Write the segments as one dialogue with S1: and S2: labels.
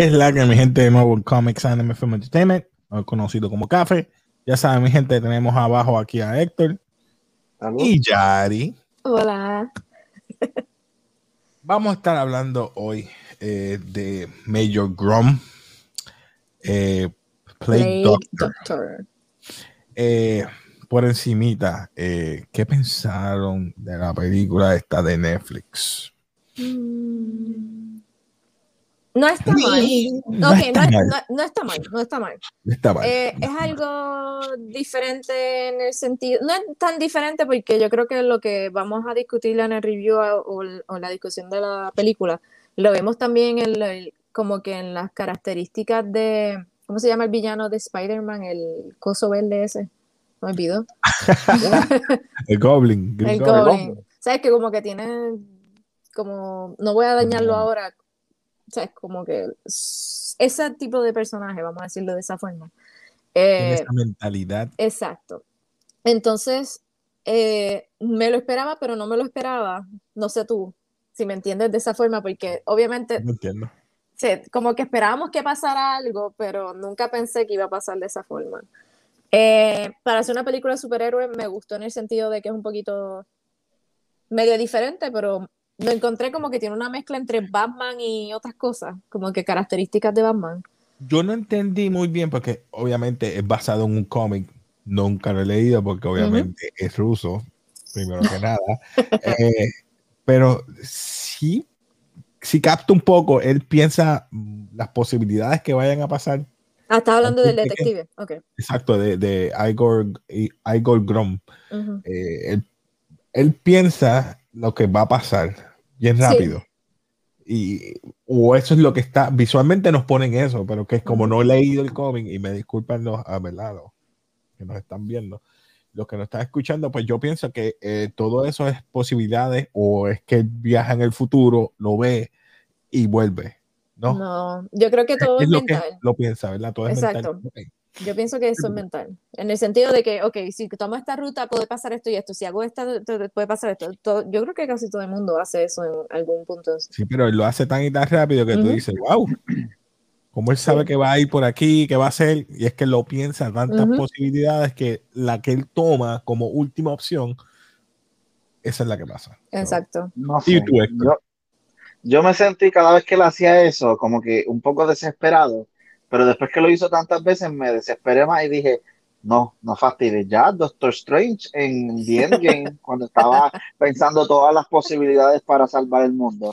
S1: ¿Qué es la que mi gente de nuevo Comics Anime Film Entertainment, conocido como Café? Ya saben, mi gente, tenemos abajo aquí a Héctor y Yari.
S2: Hola.
S1: Vamos a estar hablando hoy eh, de Major Grom, eh, Play Doctor. Eh, por encimita, ¿qué pensaron de la película esta de Netflix?
S2: Mm. No está mal. No, está, mal. No, está mal, no está mal.
S1: Está mal.
S2: Eh, es algo diferente en el sentido, no es tan diferente porque yo creo que lo que vamos a discutir en el review o, la discusión de la película, lo vemos también en como que en las características de, ¿cómo se llama el villano de Spider-Man? El coso verde ese. Me olvido.
S1: el Goblin.
S2: El Goblin. ¿Sabes? Que como que tiene, como, no voy a dañarlo ahora, o sea, es como que ese tipo de personaje, vamos a decirlo de esa forma.
S1: Eh, esa mentalidad.
S2: Exacto. Entonces, eh, me lo esperaba, pero no me lo esperaba. No sé tú, si me entiendes de esa forma, porque obviamente...
S1: No entiendo.
S2: como que esperábamos que pasara algo, pero nunca pensé que iba a pasar de esa forma. Eh, para hacer una película de superhéroes me gustó en el sentido de que es un poquito medio diferente, pero lo encontré como que tiene una mezcla entre Batman y otras cosas, como que características de Batman.
S1: Yo no entendí muy bien porque obviamente es basado en un cómic, nunca lo he leído porque obviamente es ruso, primero que nada, eh, pero sí, sí capta un poco, él piensa las posibilidades que vayan a pasar.
S2: Ah, estás hablando del detective, ok.
S1: Exacto, de, de Igor, Igor Grom. Eh, él, él piensa lo que va a pasar bien rápido. Y, o eso es lo que está, visualmente nos ponen eso, pero que es como no he leído el cómic, y me disculpan los a que nos están viendo, los que nos están escuchando, pues yo pienso que eh, todo eso es posibilidades, o es que viaja en el futuro, lo ve y vuelve. No,
S2: no yo creo que todo es,
S1: lo mental. lo piensa, ¿verdad? Todo es
S2: Exacto. Yo pienso que eso es mental, en el sentido de que, ok, si tomo esta ruta puede pasar esto y esto, si hago esta puede pasar esto. yo creo que casi todo el mundo hace eso en algún punto.
S1: Sí, pero él lo hace tan y tan rápido que tú dices, wow, como él sabe que va a ir por aquí, que va a hacer, y es que lo piensa tantas posibilidades que la que él toma como última opción, esa es la que pasa.
S2: Exacto.
S3: yo, yo me sentí cada vez que él hacía eso, como que un poco desesperado pero después que lo hizo tantas veces me desesperé más y dije, no, no fastidies. Ya Doctor Strange en The Endgame, cuando estaba pensando todas las posibilidades para salvar el mundo.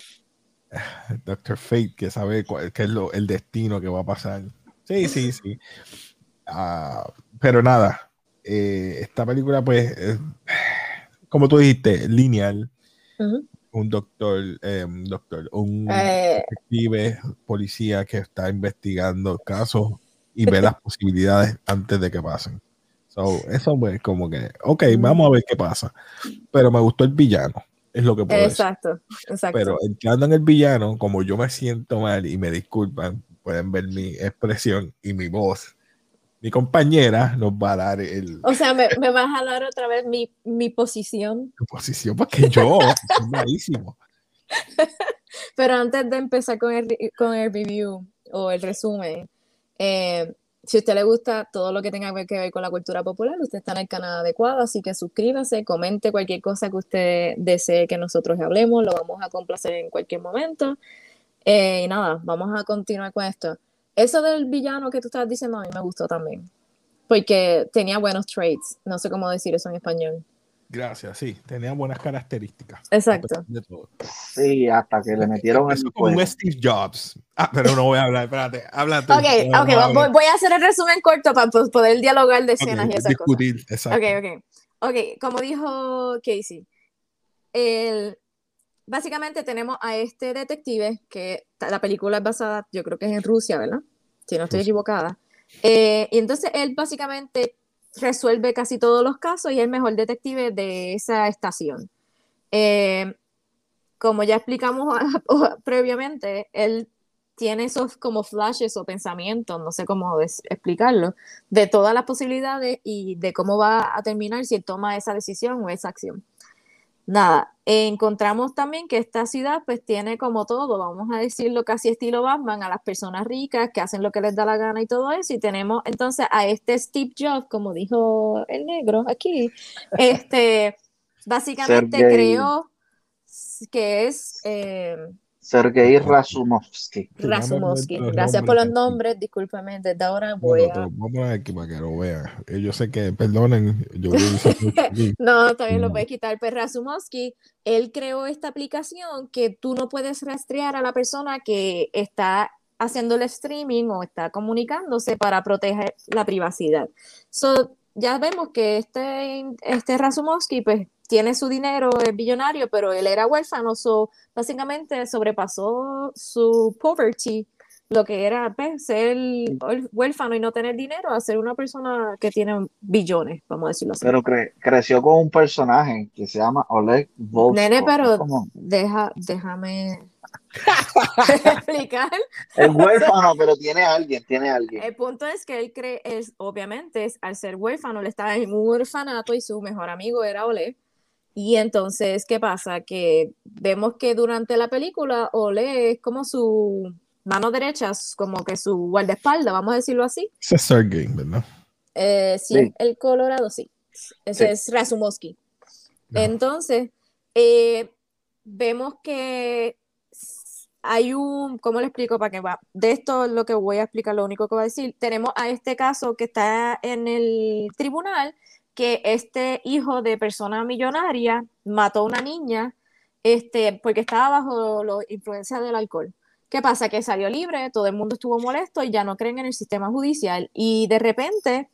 S1: Doctor Fate, que sabe cuál, qué es lo, el destino que va a pasar. Sí, sí, sí. Ah, pero nada, eh, esta película, pues, como tú dijiste, lineal un doctor, eh, doctor, un eh. detective, policía que está investigando casos y ve las posibilidades antes de que pasen. eso es como que, ok, vamos a ver qué pasa. Pero me gustó el villano, es lo que puedo
S2: exacto, Exacto,
S1: Pero entrando en el villano, como yo me siento mal y me disculpan, pueden ver mi expresión y mi voz mi compañera nos va a dar el.
S2: O sea, me, me vas a dar otra vez mi, mi posición.
S1: Tu posición, porque yo soy malísimo.
S2: Pero antes de empezar con el, con el review o el resumen, eh, si a usted le gusta todo lo que tenga que ver con la cultura popular, usted está en el canal adecuado, así que suscríbase, comente cualquier cosa que usted desee que nosotros hablemos, lo vamos a complacer en cualquier momento. Eh, y nada, vamos a continuar con esto. Eso del villano que tú estabas diciendo a mí me gustó también. Porque tenía buenos traits. No sé cómo decir eso en español.
S1: Gracias, sí, tenía buenas características.
S2: Exacto.
S3: Sí, hasta que le metieron
S1: eso con Steve Jobs. Ah, pero no voy a hablar, espérate, habla tú.
S2: Ok, ok, voy, a hacer el resumen corto para poder dialogar de escenas y esas discutir, Exacto. Ok, ok. Ok, como dijo Casey, el, básicamente tenemos a este detective que la película es basada, yo creo que es en Rusia, ¿verdad? Si no estoy equivocada. Eh, y entonces él básicamente resuelve casi todos los casos y es el mejor detective de esa estación. Eh, como ya explicamos previamente, él tiene esos como flashes o pensamientos, no sé cómo explicarlo, de todas las posibilidades y de cómo va a terminar si él toma esa decisión o esa acción. Nada, encontramos también que esta ciudad pues tiene como todo, vamos a decirlo casi estilo Batman, a las personas ricas que hacen lo que les da la gana y todo eso, y tenemos entonces a este Steve Jobs, como dijo el negro aquí, este, básicamente creo que es... Eh,
S3: Sergei Rasumovsky.
S2: Rasumovsky. Gracias por los nombres, discúlpeme, desde ahora voy a...
S1: Vamos a aquí para que lo vean. Eh, yo sé que, perdonen, yo
S2: No, también lo voy a quitar, pero Rasumovsky, él creó esta aplicación que tú no puedes rastrear a la persona que está haciendo el streaming o está comunicándose para proteger la privacidad. So, ya vemos que este, este Rasumovsky, pues tiene su dinero, es billonario, pero él era huérfano, so, básicamente sobrepasó su poverty, lo que era pues, ser huérfano y no tener dinero, a ser una persona que tiene billones, vamos a decirlo así.
S3: Pero creció con un personaje que se llama Oleg Volskov.
S2: Nene, pero deja, déjame explicar.
S3: Es huérfano, pero tiene alguien, tiene alguien.
S2: El punto es que él cree, es, obviamente, es, al ser huérfano, él estaba en un orfanato y su mejor amigo era Oleg y entonces, ¿qué pasa? Que vemos que durante la película Ole es como su mano derecha, como que su guardaespaldas, vamos a decirlo así.
S1: Es Sergey, ¿verdad?
S2: Eh, sí, el Colorado, sí. Ese es Razumovsky. Entonces, eh, vemos que hay un, ¿cómo le explico para qué va? De esto lo que voy a explicar, lo único que voy a decir, tenemos a este caso que está en el tribunal que este hijo de persona millonaria mató a una niña este, porque estaba bajo la influencia del alcohol. ¿Qué pasa? Que salió libre, todo el mundo estuvo molesto y ya no creen en el sistema judicial. Y de repente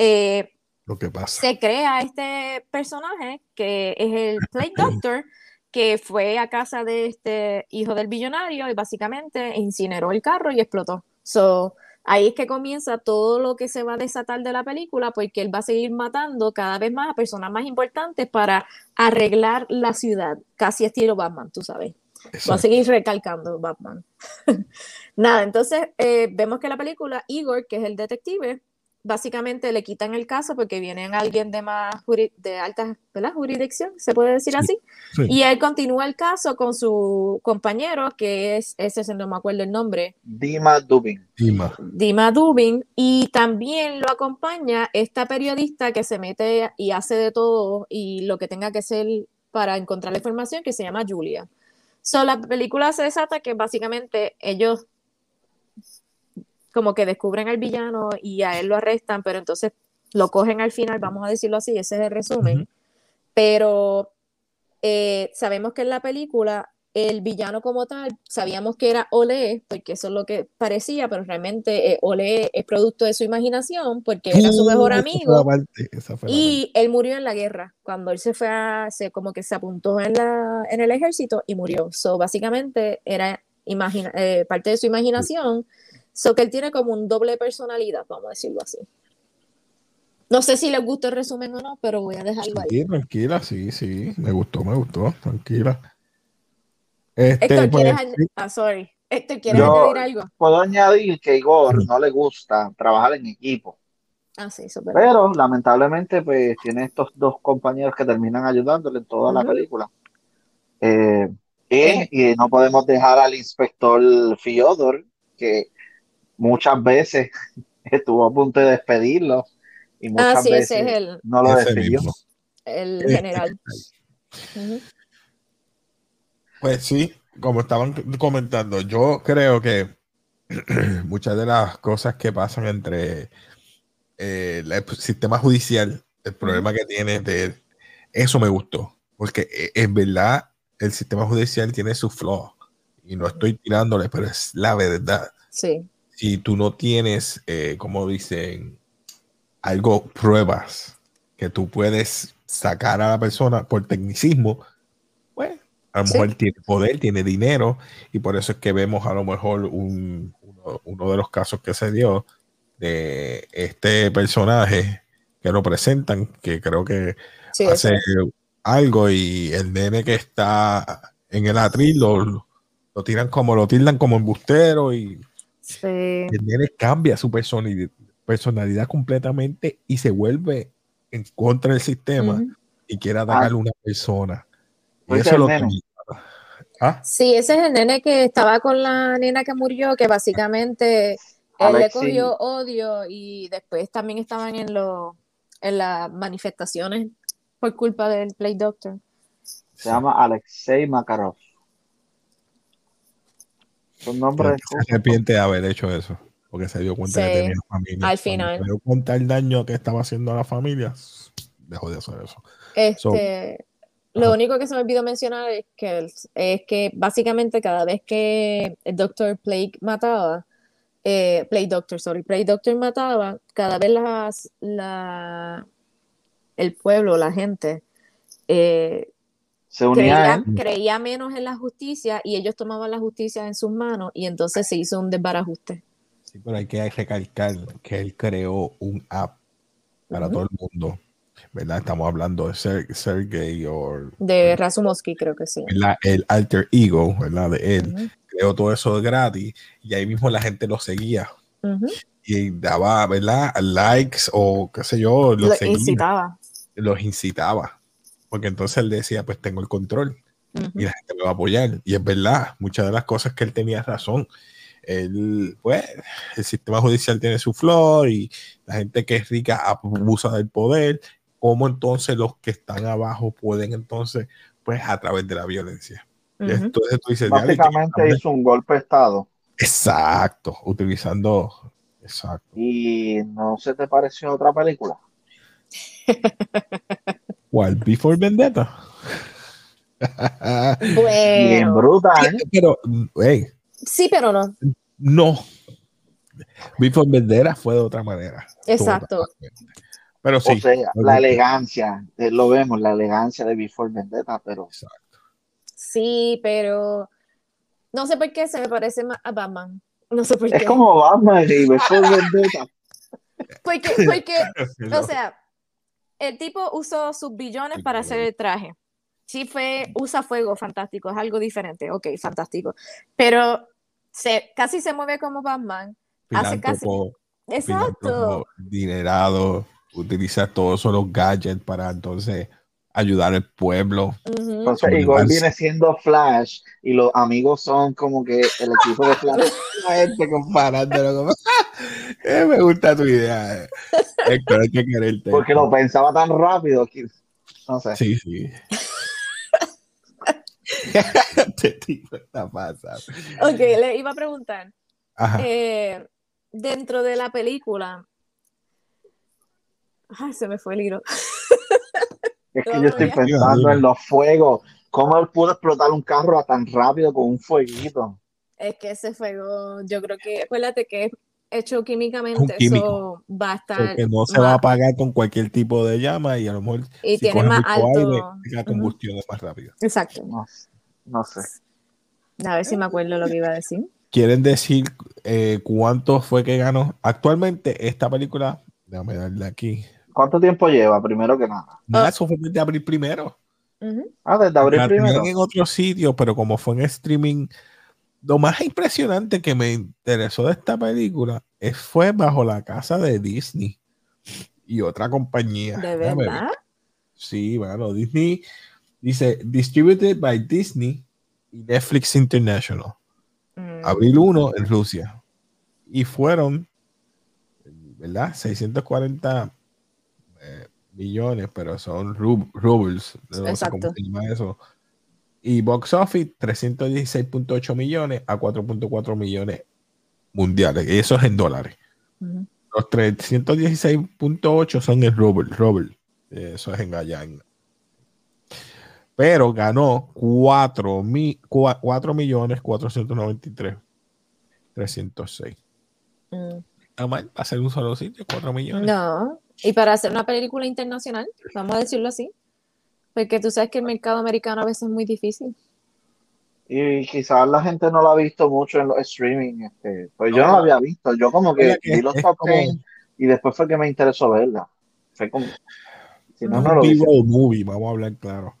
S2: eh,
S1: Lo que pasa.
S2: se crea este personaje que es el Plague Doctor, que fue a casa de este hijo del billonario y básicamente incineró el carro y explotó. So, ahí es que comienza todo lo que se va a desatar de la película, porque él va a seguir matando cada vez más a personas más importantes para arreglar la ciudad, casi estilo Batman, tú sabes. Va a seguir recalcando Batman. Nada, entonces eh, vemos que la película, Igor, que es el detective, básicamente le quitan el caso porque viene alguien de más de alta jurisdicción, se puede decir así, y él continúa el caso con su compañero, que es, ese no me acuerdo el nombre.
S3: Dima Dubin.
S1: Dima.
S2: Dima Dubin, y también lo acompaña esta periodista que se mete y hace de todo y lo que tenga que ser para encontrar la información, que se llama Julia. So, la película se desata que básicamente ellos como que descubren al villano y a él lo arrestan, pero entonces lo cogen al final, vamos a decirlo así, ese es el resumen. Pero eh, sabemos que en la película el villano como tal, sabíamos que era Ole, porque eso es lo que parecía, pero realmente eh, Ole es producto de su imaginación, porque era su mejor amigo. y él murió en la guerra, cuando él se fue a, se, como que se apuntó en, la, en el ejército y murió. So, básicamente era imagina, eh, parte de su imaginación. So que él tiene como un doble personalidad, vamos a decirlo así. No sé si les gusta el resumen o no, pero voy a dejarlo
S1: ahí. Tranquila, sí, sí. Me gustó, me gustó. Tranquila.
S2: Este, Héctor, ¿quieres pues, Ah, sorry. Héctor, ¿quieres añadir algo?
S3: Puedo añadir que Igor no le gusta trabajar en equipo.
S2: Ah, sí, eso
S3: Pero lamentablemente, pues tiene estos dos compañeros que terminan ayudándole en toda la película. Eh, y, y no podemos dejar al inspector Fiodor, que muchas veces estuvo a punto de despedirlo y muchas ah, veces el, no lo despidió.
S2: El general.
S1: Pues sí, como estaban comentando, yo creo que muchas de las cosas que pasan entre eh, el sistema judicial, el problema que tiene de eso me gustó, porque eh, en verdad el sistema judicial tiene su flaw y no estoy tirándole, pero es la verdad.
S2: Sí
S1: si tú no tienes, eh, como dicen, algo, pruebas que tú puedes sacar a la persona por tecnicismo, pues a lo mejor tiene poder, tiene dinero, y por eso es que vemos a lo mejor uno, de los casos que se dio de este personaje que lo presentan, que creo que hace algo y el nene que está en el atril lo, lo tiran como, lo tildan como embustero y el nene cambia su personalidad, completamente y se vuelve en contra del sistema y quiere atacar a una persona.
S2: eso es lo que ¿Ah? Sí, ese es el nene que estaba con la nena que murió, que básicamente él le cogió odio y después también estaban en, lo, en las manifestaciones por culpa del Play Doctor.
S3: Se llama Alexei Makarov.
S1: Son nombres. Se arrepiente de haber hecho eso, porque se dio cuenta que tenía familia.
S2: Al final.
S1: se dio cuenta el daño que estaba haciendo a la familia, dejó de hacer eso.
S2: Este, lo único que se me olvidó mencionar es que, es que básicamente cada vez que el Doctor Plague mataba, eh, Play Doctor, sorry, Play Doctor mataba, cada vez las, la, el pueblo, la gente, eh,
S3: se unía
S2: creía, menos en la justicia y ellos tomaban la justicia en sus manos y entonces se hizo un desbarajuste.
S1: Sí, pero hay que recalcar que él creó un app para todo el mundo ¿verdad? Estamos hablando de Sergey o...
S2: De Razumovsky, creo que sí.
S1: El alter ego, ¿verdad? De él. Creó todo eso gratis y ahí mismo la gente lo seguía. Y daba, ¿verdad? Likes o qué sé yo.
S2: Los incitaba.
S1: Los incitaba. Porque entonces él decía, pues tengo el control. Y la gente me va a apoyar. Y es verdad, muchas de las cosas que él tenía razón. El, pues, el sistema judicial tiene su flor y la gente que es rica abusa del poder cómo entonces los que están abajo pueden entonces, pues a través de la violencia.
S3: Entonces tú dices, Básicamente hizo un golpe de Estado.
S1: Exacto, utilizando, exacto.
S3: ¿Y no se te pareció otra película?
S1: ¿Cuál? Before Vendetta.
S2: bueno.
S3: brutal.
S1: Pero, hey,
S2: sí, pero no.
S1: No. Before Vendetta fue de otra manera.
S2: Exacto.
S1: Pero sí.
S3: la elegancia, eh, lo vemos, la elegancia de Before Vendetta, pero.
S2: Sí, pero no sé por qué se me parece más a Batman. No sé por qué.
S3: Es como Batman y Before Vendetta.
S2: Porque, porque o sea, el tipo usó sus billones para hacer el traje. Sí fue, usa fuego, fantástico, es algo diferente, ok, fantástico. Pero se, casi se mueve como Batman. hace casi... Exacto.
S1: Dinerado utiliza todos esos gadgets para entonces ayudar al pueblo.
S3: Entonces, igual viene siendo Flash y los amigos son como que el equipo de Flash.
S1: gente comparándolo como, eh, me gusta tu idea. Eh. Héctor, hay que quererte.
S3: Porque lo pensaba tan rápido que no sé.
S1: Sí, sí. este tipo está pasando.
S2: Ok, le iba a preguntar. Eh, dentro de la película, Ay, se me fue el hilo.
S3: Es que yo estoy pensando en los fuegos. ¿Cómo él pudo explotar un carro tan rápido con un fueguito?
S2: Es que ese fuego, yo creo que, acuérdate que es hecho químicamente, eso va a estar.
S1: Porque no se va a apagar con cualquier tipo de llama y a lo mejor.
S2: Y tiene más alto.
S1: la combustión es más rápida.
S2: Exacto.
S3: No, sé.
S2: A ver si me acuerdo lo que iba a decir.
S1: ¿Quieren decir eh, cuánto fue que ganó? Actualmente, esta película, déjame darle aquí.
S3: ¿Cuánto tiempo lleva, primero que nada?
S1: Nada, ah. eso fue desde abril primero.
S3: Ah, desde abril primero.
S1: en otro sitio, pero como fue en streaming, lo más impresionante que me interesó de esta película es, fue bajo la casa de Disney y otra compañía.
S2: ¿De verdad?
S1: Sí, bueno, Disney dice distributed by Disney y Netflix International. Mm. Abril 1 en Rusia. Y fueron, ¿verdad? 640 millones, pero son rubles.
S2: Exacto.
S1: eso. Y Box Office, 316.8 millones a 4.4 millones mundiales. Y eso es en dólares. Los 316.8 son en ruble, Eso es en allá. Pero ganó 4, mi, 4 millones 493 306. Mm. hacer un solo sitio, 4 millones.
S2: No, y para hacer una película internacional, vamos a decirlo así, porque tú sabes que el mercado americano a veces es muy difícil.
S3: Y quizás la gente no lo ha visto mucho en los streaming. Este, pues yo no, lo había visto. Yo como que vi los top y después fue que me interesó verla. Fue como...
S1: un visual movie, vamos a hablar claro.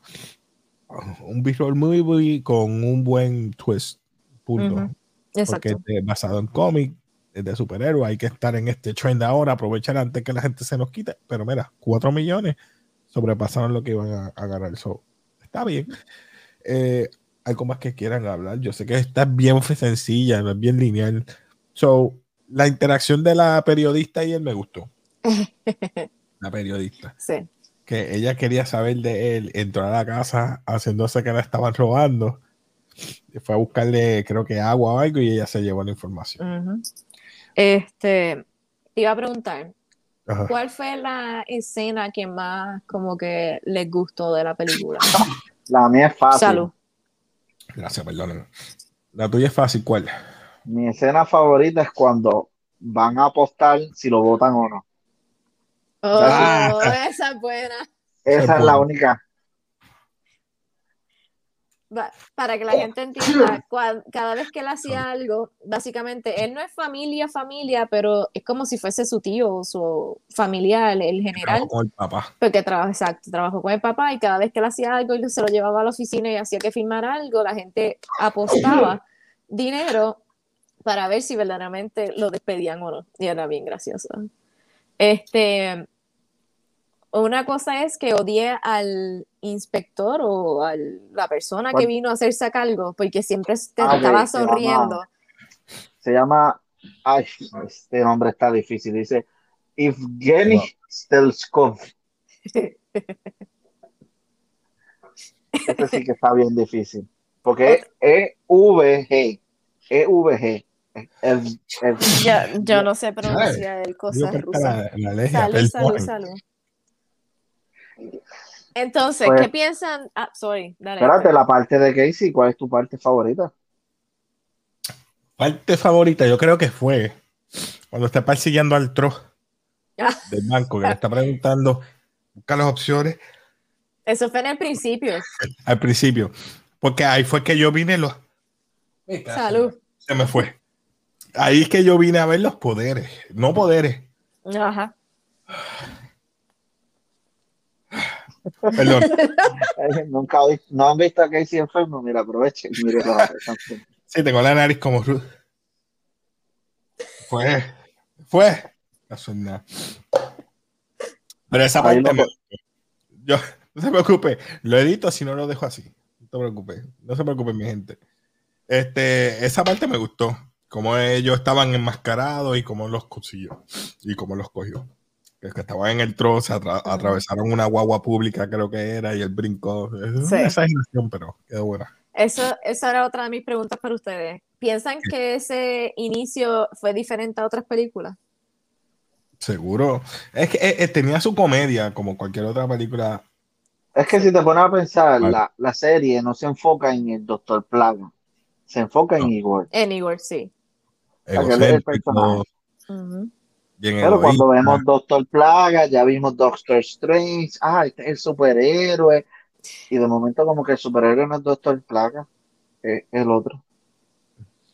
S1: Un visual movie con un buen twist. Punto.
S2: Exacto.
S1: Porque es basado en cómic, de superhéroes, hay que estar en este trend ahora, aprovechar antes que la gente se nos quite. Pero mira, 4 millones sobrepasaron lo que iban a, ganar. So, está bien. eh, algo más que quieran hablar. Yo sé que está bien sencilla, no es bien lineal. So, la interacción de la periodista y él me gustó. la periodista.
S2: Sí.
S1: Que ella quería saber de él, entró a la casa haciéndose que la estaban robando. Fue a buscarle, creo que agua o algo, y ella se llevó la información.
S2: Este, te iba a preguntar, ¿cuál fue la escena que más como que les gustó de la película?
S3: La mía es fácil.
S2: Salud.
S1: Gracias, perdónenme. La tuya es fácil, ¿cuál?
S3: Mi escena favorita es cuando van a apostar si lo votan o no.
S2: Oh, esa es buena.
S3: Esa es la única
S2: para que la gente entienda, cada vez que él hacía algo, básicamente, él no es familia, familia, pero es como si fuese su tío o su familiar, el general.
S1: con el papá.
S2: Porque trabaja, exacto, trabajó con el papá y cada vez que él hacía algo y se lo llevaba a la oficina y hacía que firmara algo, la gente apostaba dinero para ver si verdaderamente lo despedían o no. Y era bien gracioso. Este, una cosa es que odié al inspector o a la persona que vino a hacerse cargo, porque siempre ah, estaba sonriendo.
S3: Se llama, ay, este nombre está difícil, dice Evgeny Stelskov. este sí que está bien difícil, porque es EVG, EVG.
S2: Yo, yo no sé pronunciar el cosa rusa. Salud, salud, salud. Entonces, pues, ¿qué piensan? Ah, sorry,
S3: dale. Espérate, la parte de Casey, ¿cuál es tu parte favorita?
S1: Parte favorita, yo creo que fue cuando está persiguiendo al tro ah. del banco, que le está preguntando, busca las opciones.
S2: Eso fue en el principio.
S1: Al principio. Porque ahí fue que yo vine los.
S2: Salud.
S1: Se me fue. Ahí es que yo vine a ver los poderes, no poderes.
S2: Ajá.
S1: Perdón.
S3: Nunca no han visto a Casey enfermo, mira, aprovechen. Mire
S1: sí, tengo la nariz como Fue, fue. No Pero esa parte yo, no se preocupe, lo edito si no lo dejo así. No te preocupes, no se preocupe mi gente. Este, esa parte me gustó, como ellos estaban enmascarados y cómo los consiguió y cómo los cogió que, que estaban en el trozo, atravesaron una guagua pública, creo que era, y él brincó. Es una exageración, pero quedó buena.
S2: Eso, esa era otra de mis preguntas para ustedes. ¿Piensan que ese inicio fue diferente a otras películas?
S1: Seguro. Es que eh, eh, tenía su comedia, como cualquier otra película.
S3: Es que si te pones a pensar, la, la, serie no se enfoca en el Doctor Plaga, se enfoca en Igor.
S2: En Igor, sí.
S1: El
S3: pero cuando vemos Doctor Plaga, ya vimos Doctor Strange, ah, este es el superhéroe. Y de momento como que el superhéroe no es Doctor Plaga, es el otro.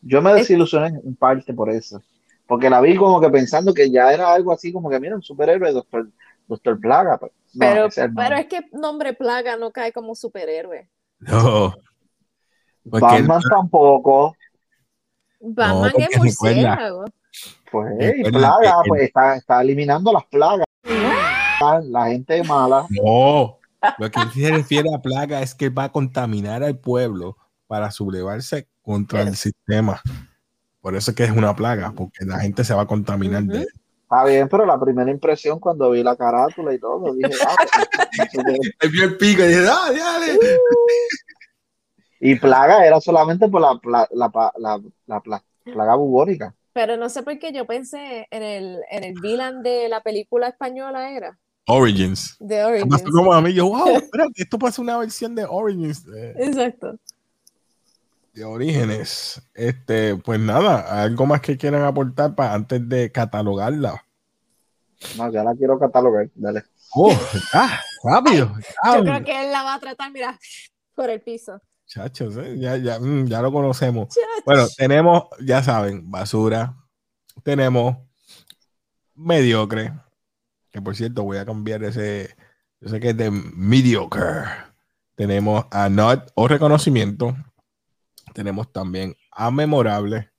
S3: Yo me desilusioné en parte por eso. Porque la vi como que pensando que ya era algo así como que, mira, un superhéroe, Doctor, Doctor Plaga. Pues,
S2: pero, pero es que nombre Plaga no cae como superhéroe.
S1: No.
S3: Batman tampoco.
S2: Batman es murciélago.
S3: Pues, y plaga, pues está, está, eliminando las plagas. La gente mala.
S1: No, lo que se refiere a plaga es que va a contaminar al pueblo para sublevarse contra el sistema. Por eso es que es una plaga, porque la gente se va a contaminar de él.
S3: Está bien, pero la primera impresión cuando vi la carátula y todo, dije, ah,
S1: pues, vi el pico y dije, ah, dale.
S3: Y plaga era solamente por la, la, la, la plaga bubónica.
S2: Pero no sé por qué yo pensé en el, en el villain de la película española, ¿era?
S1: Origins.
S2: De Origins.
S1: Como a mí, yo, wow, espérate, esto puede ser una versión de Origins.
S2: Exacto.
S1: De Orígenes. Este, pues nada, algo más que quieran aportar para antes de catalogarla.
S3: No, ya la quiero catalogar, dale.
S1: Oh, ah, rápido.
S2: Yo creo que él la va a tratar, mira, por el piso.
S1: Chachos, ¿eh? ya, ya, mm, ya, lo conocemos. Bueno, tenemos, ya saben, basura. Tenemos mediocre. Que por cierto, voy a cambiar ese. Yo sé que es de mediocre. Tenemos a not o reconocimiento. Tenemos también a memorable.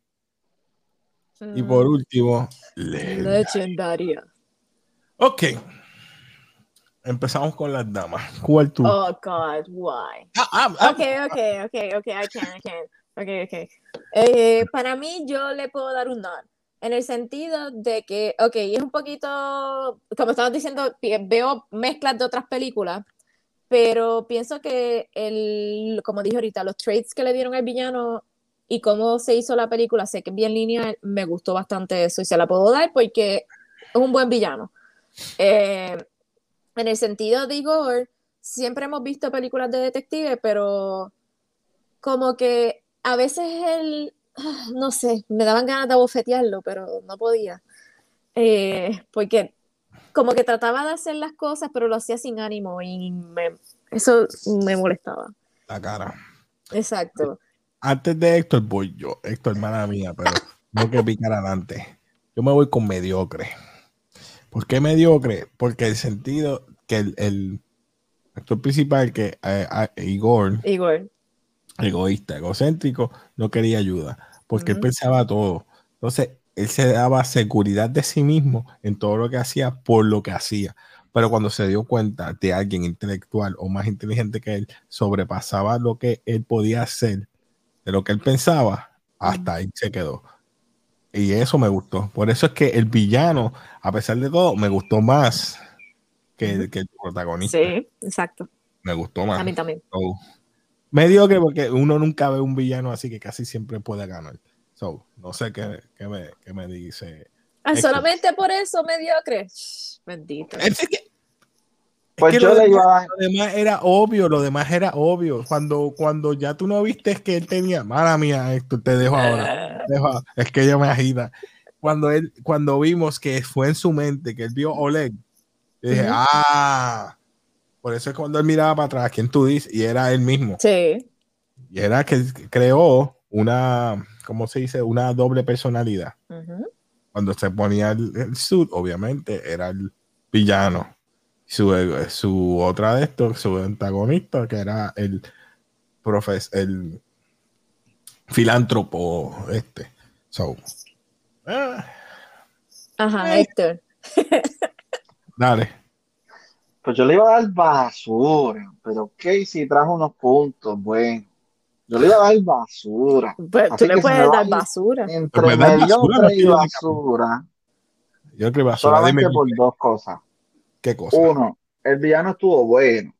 S1: Y por mm. último,
S2: legendaria.
S1: Ok. Empezamos con las damas. ¿Cuál tú?
S2: Oh, God, why? Ah, ah, ah. Ok, ok, ok, ok, I can, I can. Ok, ok. Eh, para mí, yo le puedo dar un nod. En el sentido de que, ok, es un poquito, como estamos diciendo, veo mezclas de otras películas, pero pienso que el, como dije ahorita, los traits que le dieron al villano y cómo se hizo la película, sé que bien lineal, me gustó bastante eso y se la puedo dar porque es un buen villano. Eh, en el sentido de Igor, siempre hemos visto películas de detective, pero como que a veces él, no sé, me daban ganas de bofetearlo, pero no podía. Eh, porque como que trataba de hacer las cosas, pero lo hacía sin ánimo y eso me molestaba.
S1: La cara.
S2: Exacto.
S1: Antes de Héctor voy yo, Héctor, hermana mía, pero no que picar adelante. Yo me voy con mediocre. ¿Por qué mediocre? Porque el sentido que el, actor principal, que eh, Igor,
S2: Igor,
S1: egoísta, egocéntrico, no quería ayuda, porque él pensaba todo. Entonces, él se daba seguridad de sí mismo en todo lo que hacía por lo que hacía. Pero cuando se dio cuenta de alguien intelectual o más inteligente que él, sobrepasaba lo que él podía hacer, de lo que él pensaba, hasta ahí se quedó. Y eso me gustó. Por eso es que el villano, a pesar de todo, me gustó más que, el protagonista.
S2: Sí, exacto.
S1: Me gustó más.
S2: A mí también.
S1: mediocre porque uno nunca ve un villano así que casi siempre puede ganar. So, no sé qué, qué, me, dice.
S2: Ah, solamente por eso mediocre. Bendito.
S1: Pues yo lo, le iba lo demás era obvio, lo demás era obvio. Cuando, cuando ya tú no viste que él tenía, mala mía, esto te dejo ahora. es que ella me agita. Cuando él, cuando vimos que fue en su mente, que él vio Oleg, dije, ah, por eso es cuando él miraba para atrás, ¿quién tú dices? Y era él mismo.
S2: Sí.
S1: Y era que creó una, ¿cómo se dice? Una doble personalidad. Cuando se ponía el, suit, obviamente era el villano. Su, su otra de estos, su antagonista, que era el profes, el filántropo este. So,
S2: ah. Ajá, eh. Héctor.
S1: Dale.
S3: Pues yo le iba a dar basura, pero Casey trajo unos puntos buenos. Yo le iba a dar basura.
S2: Pues, tú le puedes dar basura.
S3: Entre mediocre y basura.
S1: Yo creo
S3: basura. Solamente por dos cosas.
S1: ¿Qué cosa?
S3: Uno, el villano estuvo bueno.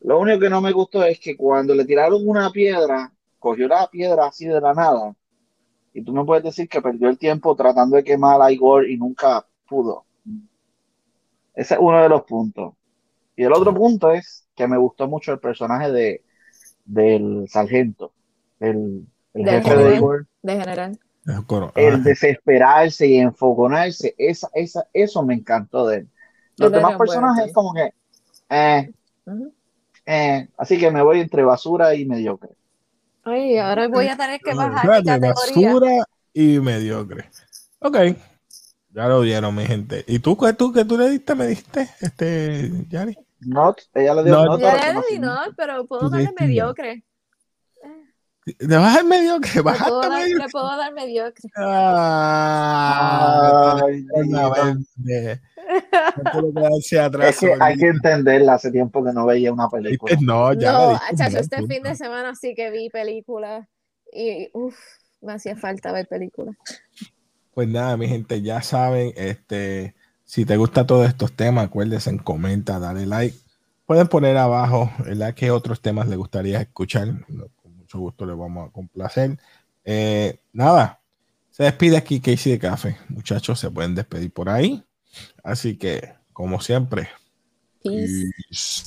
S3: Lo único que no me gustó es que cuando le tiraron una piedra, cogió la piedra así de la nada. Y tú no puedes decir que perdió el tiempo tratando de quemar a Igor y nunca pudo. Ese es uno de los puntos. Y el otro punto es que me gustó mucho el personaje de, del sargento, el,
S2: el jefe de Igor. De general.
S3: El desesperarse y enfoconarse, esa, esa, eso me encantó de él. Los demás personajes, como que. Eh, eh, así que me voy entre basura y mediocre.
S2: Ay, ahora voy a tener que bajar.
S1: basura y mediocre. Ok. Ya lo dieron, mi gente. ¿Y tú qué tú, que tú le diste? ¿Me diste, este, Yari?
S3: No, ella le dio no,
S2: not. Ya le di not, pero puedo darle mediocre.
S1: ¿Le vas a dar mediocre? ¿Vas
S2: le, puedo dar, mediocre? le puedo dar mediocre.
S1: Ay,
S3: es que hay que entenderla. Hace tiempo que no veía una película.
S1: No, ya. No,
S2: chacho, este fin de semana sí que vi películas y uff, me hacía falta ver películas.
S1: Pues nada, mi gente, ya saben, este, si te gusta todos estos temas, acuérdense, comenta, dale like. Pueden poner abajo, ¿verdad? ¿Qué otros temas les gustaría escuchar? Con mucho gusto les vamos a complacer. Eh, nada, se despide aquí Casey de Café. Muchachos, se pueden despedir por ahí. Así que, como siempre, peace.